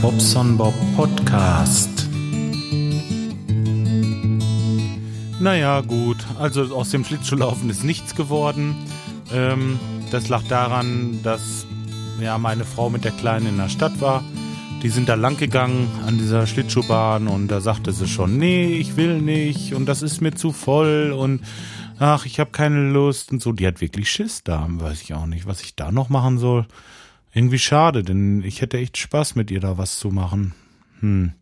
Bobson Bob Podcast. Naja, gut. Also aus dem Schlittschuhlaufen ist nichts geworden. Ähm, das lag daran, dass ja, meine Frau mit der Kleinen in der Stadt war. Die sind da lang gegangen an dieser Schlittschuhbahn und da sagte sie schon, nee, ich will nicht und das ist mir zu voll und ach, ich habe keine Lust und so. Die hat wirklich Schiss da, weiß ich auch nicht, was ich da noch machen soll. Irgendwie schade, denn ich hätte echt Spaß mit ihr da was zu machen. Hm.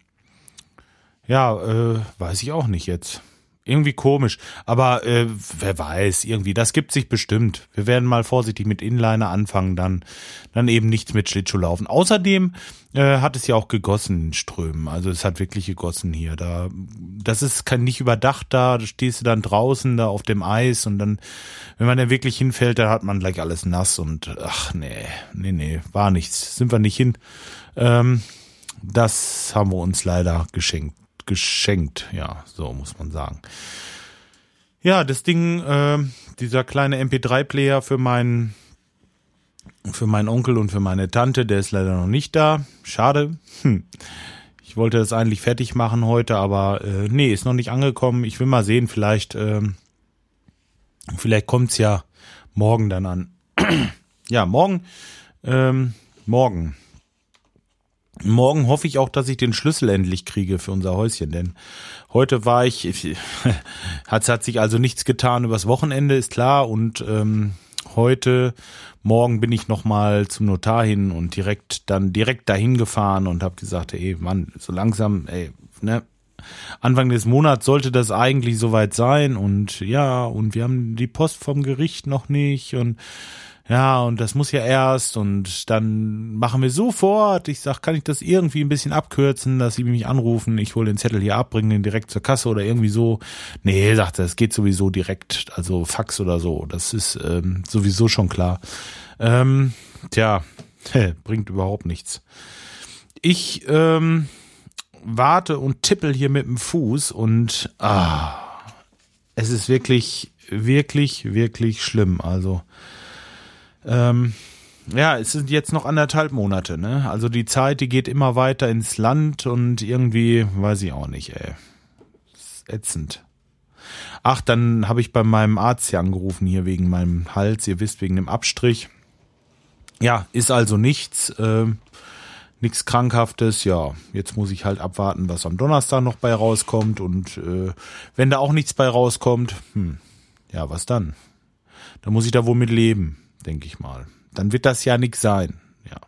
Ja, äh, weiß ich auch nicht jetzt. Irgendwie komisch, aber äh, wer weiß, irgendwie, das gibt sich bestimmt. Wir werden mal vorsichtig mit Inliner anfangen, dann, dann eben nichts mit Schlittschuhlaufen. Außerdem äh, hat es ja auch gegossen in Strömen, also es hat wirklich gegossen hier. Da, das ist kein, nicht überdacht da, da stehst du dann draußen da auf dem Eis und dann, wenn man da wirklich hinfällt, dann hat man gleich alles nass und ach nee, nee, nee, war nichts, sind wir nicht hin. Ähm, das haben wir uns leider geschenkt geschenkt, ja, so muss man sagen. Ja, das Ding, äh, dieser kleine MP3-Player für meinen für meinen Onkel und für meine Tante, der ist leider noch nicht da. Schade. Hm. Ich wollte das eigentlich fertig machen heute, aber äh, nee, ist noch nicht angekommen. Ich will mal sehen, vielleicht, äh, vielleicht kommt's ja morgen dann an. ja, morgen, ähm, morgen Morgen hoffe ich auch, dass ich den Schlüssel endlich kriege für unser Häuschen, denn heute war ich, hat, hat sich also nichts getan übers Wochenende, ist klar, und ähm, heute, morgen bin ich nochmal zum Notar hin und direkt dann direkt dahin gefahren und habe gesagt, ey, Mann, so langsam, ey, ne, Anfang des Monats sollte das eigentlich soweit sein und ja, und wir haben die Post vom Gericht noch nicht und ja, und das muss ja erst und dann machen wir sofort. Ich sag, kann ich das irgendwie ein bisschen abkürzen, dass sie mich anrufen, ich hole den Zettel hier ab, bringe den direkt zur Kasse oder irgendwie so. Nee, sagt er, es geht sowieso direkt, also Fax oder so. Das ist ähm, sowieso schon klar. Ähm, tja, bringt überhaupt nichts. Ich ähm, warte und tippel hier mit dem Fuß und ah, es ist wirklich, wirklich, wirklich schlimm. Also ähm, ja, es sind jetzt noch anderthalb Monate, ne? Also die Zeit, die geht immer weiter ins Land und irgendwie, weiß ich auch nicht, ey. ist ätzend. Ach, dann habe ich bei meinem Arzt hier angerufen, hier wegen meinem Hals, ihr wisst, wegen dem Abstrich. Ja, ist also nichts, äh, nichts Krankhaftes. Ja, jetzt muss ich halt abwarten, was am Donnerstag noch bei rauskommt. Und äh, wenn da auch nichts bei rauskommt, hm, ja, was dann? Da muss ich da wohl mit leben denke ich mal. Dann wird das ja nix sein. Ja,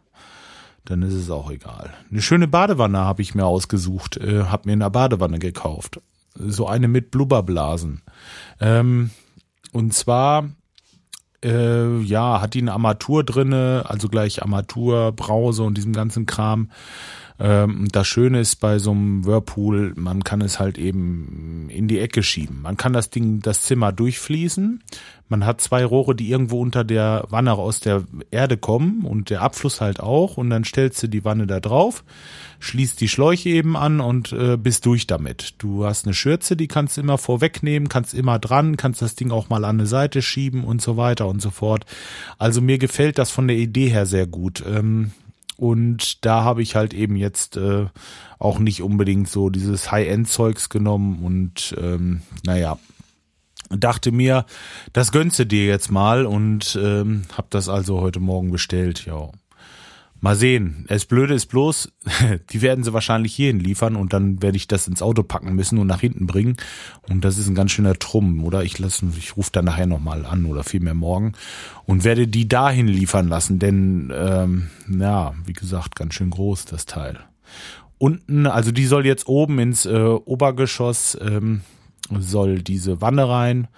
dann ist es auch egal. Eine schöne Badewanne habe ich mir ausgesucht, äh, habe mir eine Badewanne gekauft. So eine mit Blubberblasen. Ähm, und zwar äh, ja, hat die eine Armatur drinne, also gleich Armatur, Brause und diesem ganzen Kram. Ähm, das Schöne ist bei so einem Whirlpool, man kann es halt eben in die Ecke schieben. Man kann das Ding, das Zimmer durchfließen. Man hat zwei Rohre, die irgendwo unter der Wanne aus der Erde kommen und der Abfluss halt auch. Und dann stellst du die Wanne da drauf, schließt die Schläuche eben an und äh, bist durch damit. Du hast eine Schürze, die kannst du immer vorwegnehmen, kannst immer dran, kannst das Ding auch mal an eine Seite schieben und so weiter und so fort. Also mir gefällt das von der Idee her sehr gut. Ähm, und da habe ich halt eben jetzt äh, auch nicht unbedingt so dieses High-End-Zeugs genommen und ähm, naja, dachte mir, das gönnst du dir jetzt mal und ähm, habe das also heute Morgen bestellt, ja. Mal sehen. Das Blöde ist bloß, die werden sie wahrscheinlich hierhin liefern und dann werde ich das ins Auto packen müssen und nach hinten bringen. Und das ist ein ganz schöner Trumm, oder? Ich lasse, ich rufe dann nachher nochmal an oder vielmehr morgen und werde die dahin liefern lassen, denn ähm, ja, wie gesagt, ganz schön groß das Teil. Unten, also die soll jetzt oben ins äh, Obergeschoss, ähm, soll diese Wanne rein.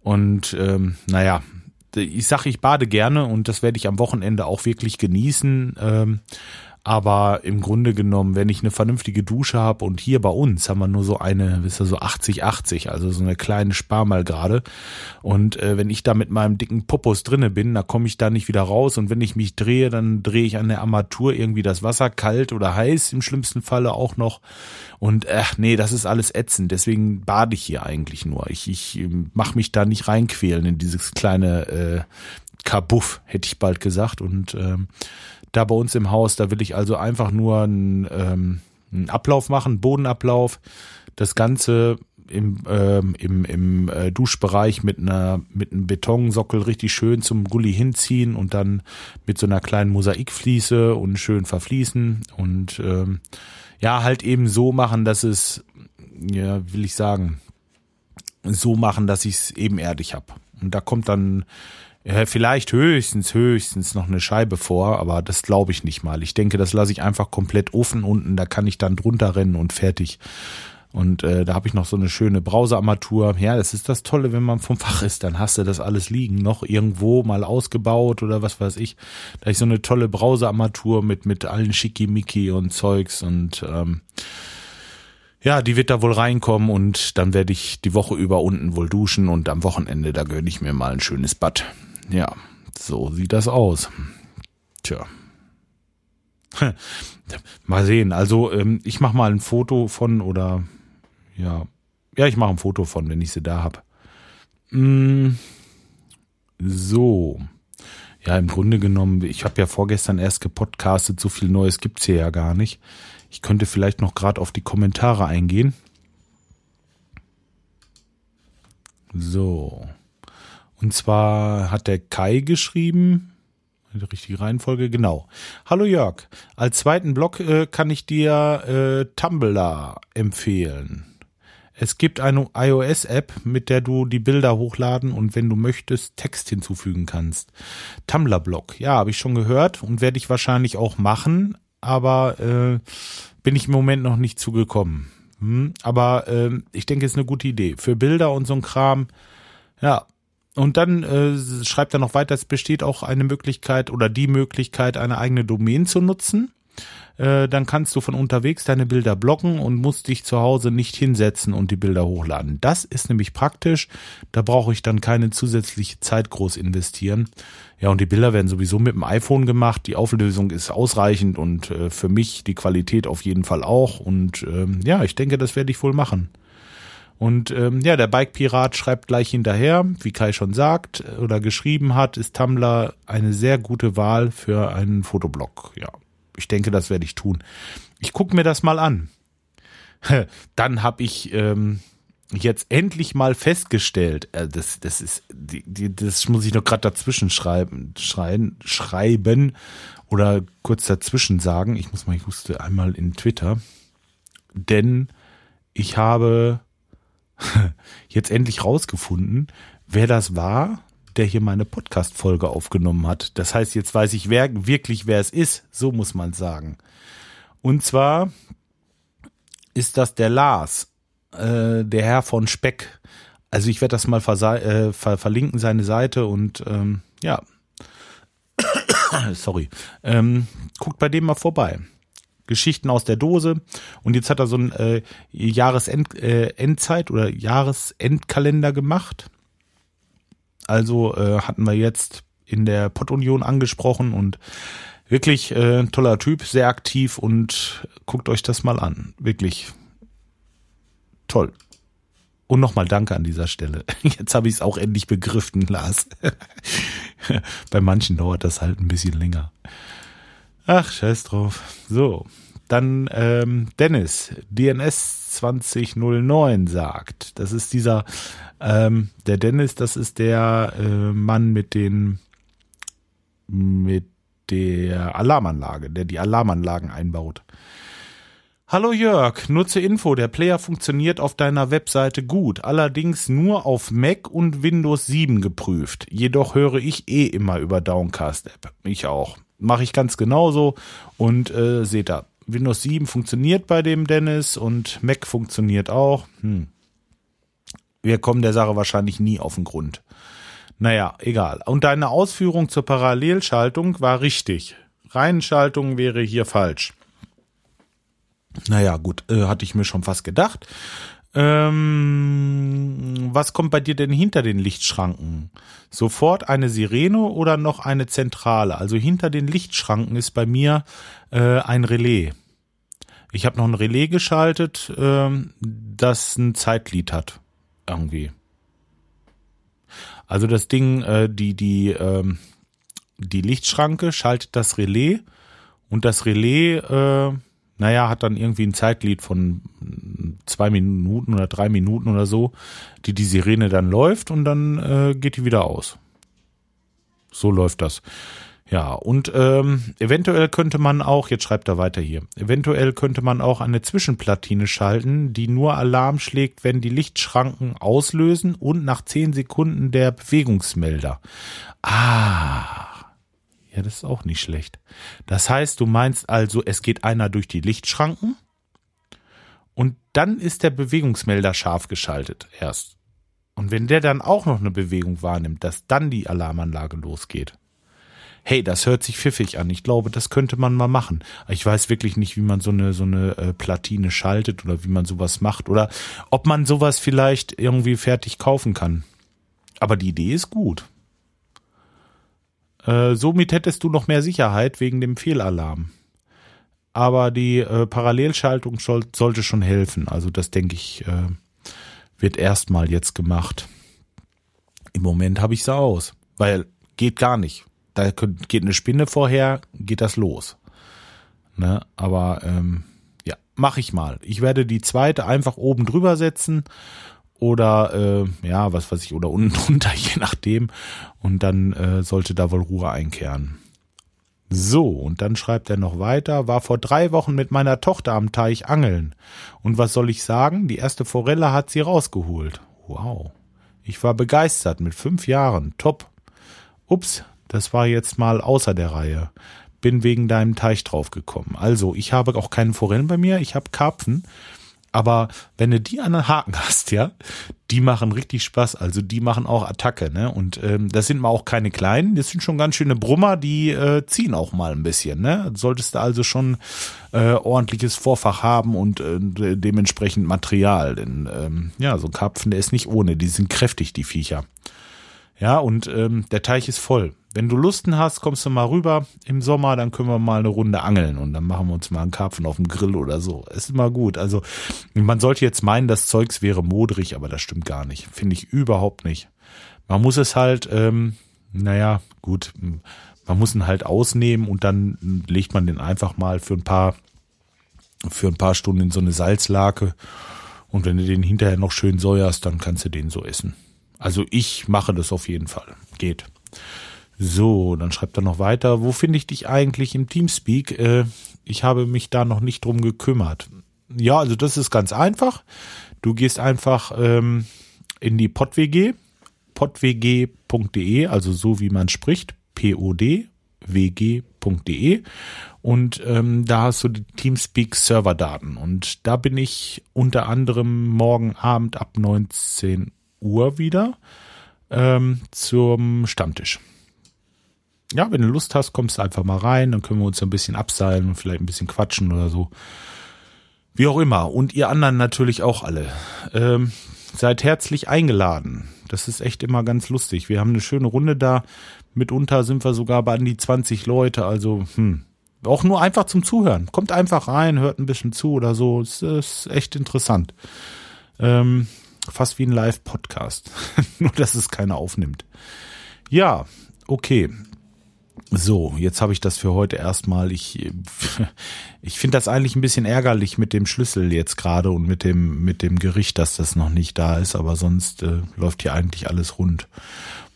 Und ähm, naja, ich sage, ich bade gerne und das werde ich am Wochenende auch wirklich genießen. Ähm, aber im Grunde genommen, wenn ich eine vernünftige Dusche habe und hier bei uns haben wir nur so eine, wisst ihr, so 80-80, also so eine kleine Sparmal gerade. Und äh, wenn ich da mit meinem dicken Popos drinne bin, da komme ich da nicht wieder raus. Und wenn ich mich drehe, dann drehe ich an der Armatur irgendwie das Wasser kalt oder heiß im schlimmsten Falle auch noch. Und ach nee, das ist alles ätzend. Deswegen bade ich hier eigentlich nur. Ich, ich ähm, mache mich da nicht reinquälen in dieses kleine äh, Kabuff, hätte ich bald gesagt. Und ähm, da bei uns im Haus. Da will ich also einfach nur einen, ähm, einen Ablauf machen, Bodenablauf. Das Ganze im, ähm, im, im äh, Duschbereich mit einer mit einem Betonsockel richtig schön zum Gully hinziehen und dann mit so einer kleinen Mosaikfliese und schön verfließen und ähm, ja halt eben so machen, dass es ja will ich sagen so machen, dass ich es ebenerdig hab und da kommt dann ja, vielleicht höchstens, höchstens noch eine Scheibe vor, aber das glaube ich nicht mal. Ich denke, das lasse ich einfach komplett offen unten, da kann ich dann drunter rennen und fertig. Und äh, da habe ich noch so eine schöne Browserarmatur. Ja, das ist das Tolle, wenn man vom Fach ist, dann hast du das alles liegen, noch irgendwo mal ausgebaut oder was weiß ich. Da ich so eine tolle Browserarmatur mit mit allen Schickimicki und Zeugs und ähm, ja, die wird da wohl reinkommen und dann werde ich die Woche über unten wohl duschen und am Wochenende da gönne ich mir mal ein schönes Bad. Ja, so sieht das aus. Tja. Mal sehen. Also ähm, ich mache mal ein Foto von oder ja, ja, ich mache ein Foto von, wenn ich sie da habe. Mm, so. Ja, im Grunde genommen, ich habe ja vorgestern erst gepodcastet, so viel Neues gibt's hier ja gar nicht. Ich könnte vielleicht noch gerade auf die Kommentare eingehen. So. Und zwar hat der Kai geschrieben, die richtige Reihenfolge, genau. Hallo Jörg, als zweiten Blog äh, kann ich dir äh, Tumblr empfehlen. Es gibt eine iOS-App, mit der du die Bilder hochladen und wenn du möchtest, Text hinzufügen kannst. Tumblr-Blog, ja, habe ich schon gehört und werde ich wahrscheinlich auch machen, aber äh, bin ich im Moment noch nicht zugekommen. Hm, aber äh, ich denke, es ist eine gute Idee. Für Bilder und so ein Kram, ja, und dann äh, schreibt er noch weiter, es besteht auch eine Möglichkeit oder die Möglichkeit, eine eigene Domain zu nutzen. Äh, dann kannst du von unterwegs deine Bilder blocken und musst dich zu Hause nicht hinsetzen und die Bilder hochladen. Das ist nämlich praktisch. Da brauche ich dann keine zusätzliche Zeit groß investieren. Ja, und die Bilder werden sowieso mit dem iPhone gemacht. Die Auflösung ist ausreichend und äh, für mich die Qualität auf jeden Fall auch. Und ähm, ja, ich denke, das werde ich wohl machen. Und ähm, ja, der Bike-Pirat schreibt gleich hinterher, wie Kai schon sagt oder geschrieben hat, ist Tumblr eine sehr gute Wahl für einen Fotoblog. Ja, ich denke, das werde ich tun. Ich gucke mir das mal an. Dann habe ich ähm, jetzt endlich mal festgestellt, äh, das, das ist, die, die, das muss ich noch gerade dazwischen schreiben, schreien, schreiben oder kurz dazwischen sagen. Ich muss mal, ich wusste einmal in Twitter, denn ich habe jetzt endlich rausgefunden, wer das war, der hier meine Podcast-Folge aufgenommen hat. Das heißt, jetzt weiß ich wer, wirklich, wer es ist. So muss man sagen. Und zwar ist das der Lars, äh, der Herr von Speck. Also ich werde das mal äh, ver verlinken, seine Seite und ähm, ja. Sorry. Ähm, guckt bei dem mal vorbei. Geschichten aus der Dose. Und jetzt hat er so ein äh, Jahresendzeit äh, oder Jahresendkalender gemacht. Also äh, hatten wir jetzt in der Pottunion angesprochen und wirklich äh, toller Typ, sehr aktiv und guckt euch das mal an. Wirklich toll. Und nochmal danke an dieser Stelle. Jetzt habe ich es auch endlich begriffen, Lars. Bei manchen dauert das halt ein bisschen länger. Ach, scheiß drauf. So, dann ähm, Dennis, DNS 2009 sagt, das ist dieser, ähm, der Dennis, das ist der äh, Mann mit den, mit der Alarmanlage, der die Alarmanlagen einbaut. Hallo Jörg, nur zur Info, der Player funktioniert auf deiner Webseite gut, allerdings nur auf Mac und Windows 7 geprüft. Jedoch höre ich eh immer über Downcast App. Ich auch. Mache ich ganz genauso und äh, seht da. Windows 7 funktioniert bei dem Dennis und Mac funktioniert auch. Hm. Wir kommen der Sache wahrscheinlich nie auf den Grund. Naja, egal. Und deine Ausführung zur Parallelschaltung war richtig. Reihenschaltung wäre hier falsch. Naja, gut, äh, hatte ich mir schon fast gedacht. Ähm, was kommt bei dir denn hinter den Lichtschranken? Sofort eine Sirene oder noch eine Zentrale? Also hinter den Lichtschranken ist bei mir äh, ein Relais. Ich habe noch ein Relais geschaltet, ähm, das ein Zeitlied hat. Irgendwie. Also das Ding, äh, die, die, ähm, die Lichtschranke schaltet das Relais Und das Relais, äh, naja, hat dann irgendwie ein Zeitglied von zwei Minuten oder drei Minuten oder so, die die Sirene dann läuft und dann äh, geht die wieder aus. So läuft das. Ja, und ähm, eventuell könnte man auch, jetzt schreibt er weiter hier, eventuell könnte man auch eine Zwischenplatine schalten, die nur Alarm schlägt, wenn die Lichtschranken auslösen und nach zehn Sekunden der Bewegungsmelder. Ah, ja, das ist auch nicht schlecht. Das heißt, du meinst also, es geht einer durch die Lichtschranken und dann ist der Bewegungsmelder scharf geschaltet erst. Und wenn der dann auch noch eine Bewegung wahrnimmt, dass dann die Alarmanlage losgeht hey, das hört sich pfiffig an. Ich glaube, das könnte man mal machen. Ich weiß wirklich nicht, wie man so eine so eine äh, Platine schaltet oder wie man sowas macht oder ob man sowas vielleicht irgendwie fertig kaufen kann. Aber die Idee ist gut. Äh, somit hättest du noch mehr Sicherheit wegen dem Fehlalarm. Aber die äh, Parallelschaltung soll, sollte schon helfen. Also das denke ich äh, wird erstmal jetzt gemacht. Im Moment habe ich sie aus, weil geht gar nicht da geht eine Spinne vorher, geht das los. Ne? Aber ähm, ja, mache ich mal. Ich werde die zweite einfach oben drüber setzen oder äh, ja, was weiß ich, oder unten drunter, je nachdem. Und dann äh, sollte da wohl Ruhe einkehren. So, und dann schreibt er noch weiter, war vor drei Wochen mit meiner Tochter am Teich angeln. Und was soll ich sagen? Die erste Forelle hat sie rausgeholt. Wow. Ich war begeistert mit fünf Jahren. Top. Ups, das war jetzt mal außer der Reihe. Bin wegen deinem Teich draufgekommen. Also, ich habe auch keine Forellen bei mir, ich habe Karpfen. Aber wenn du die an den Haken hast, ja, die machen richtig Spaß. Also die machen auch Attacke, ne? Und ähm, das sind mal auch keine kleinen, das sind schon ganz schöne Brummer, die äh, ziehen auch mal ein bisschen, ne? Solltest du also schon äh, ordentliches Vorfach haben und äh, dementsprechend Material. Denn ähm, ja, so ein Karpfen, der ist nicht ohne, die sind kräftig, die Viecher. Ja, und ähm, der Teich ist voll. Wenn du Lusten hast, kommst du mal rüber im Sommer, dann können wir mal eine Runde angeln und dann machen wir uns mal einen Karpfen auf dem Grill oder so. Ist immer gut. Also man sollte jetzt meinen, das Zeugs wäre modrig, aber das stimmt gar nicht. Finde ich überhaupt nicht. Man muss es halt, ähm, naja, gut, man muss ihn halt ausnehmen und dann legt man den einfach mal für ein paar, für ein paar Stunden in so eine Salzlake. Und wenn du den hinterher noch schön säuerst, dann kannst du den so essen. Also ich mache das auf jeden Fall. Geht. So, dann schreibt er noch weiter. Wo finde ich dich eigentlich im Teamspeak? Äh, ich habe mich da noch nicht drum gekümmert. Ja, also das ist ganz einfach. Du gehst einfach ähm, in die PodWG, podwg.de, also so wie man spricht, P-O-D, wg.de und ähm, da hast du die Teamspeak Serverdaten und da bin ich unter anderem morgen Abend ab 19 Uhr wieder ähm, zum Stammtisch ja, wenn du Lust hast, kommst du einfach mal rein, dann können wir uns ein bisschen abseilen und vielleicht ein bisschen quatschen oder so. Wie auch immer. Und ihr anderen natürlich auch alle. Ähm, seid herzlich eingeladen. Das ist echt immer ganz lustig. Wir haben eine schöne Runde da. Mitunter sind wir sogar bei an die 20 Leute. Also, hm. Auch nur einfach zum Zuhören. Kommt einfach rein, hört ein bisschen zu oder so. Es ist echt interessant. Ähm, fast wie ein Live-Podcast. nur, dass es keiner aufnimmt. Ja, okay. So, jetzt habe ich das für heute erstmal. Ich, ich finde das eigentlich ein bisschen ärgerlich mit dem Schlüssel jetzt gerade und mit dem, mit dem Gericht, dass das noch nicht da ist, aber sonst äh, läuft hier eigentlich alles rund.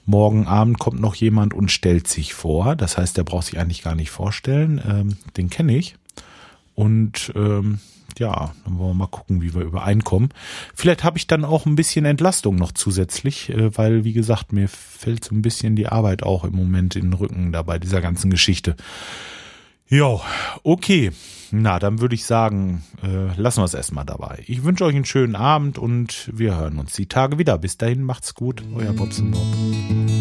Morgen Abend kommt noch jemand und stellt sich vor. Das heißt, der braucht sich eigentlich gar nicht vorstellen. Ähm, den kenne ich. Und ähm, ja, dann wollen wir mal gucken, wie wir übereinkommen. Vielleicht habe ich dann auch ein bisschen Entlastung noch zusätzlich, äh, weil, wie gesagt, mir fällt so ein bisschen die Arbeit auch im Moment in den Rücken da bei dieser ganzen Geschichte. Ja, okay. Na, dann würde ich sagen, äh, lassen wir es erstmal dabei. Ich wünsche euch einen schönen Abend und wir hören uns die Tage wieder. Bis dahin macht's gut, euer Bobson Bob.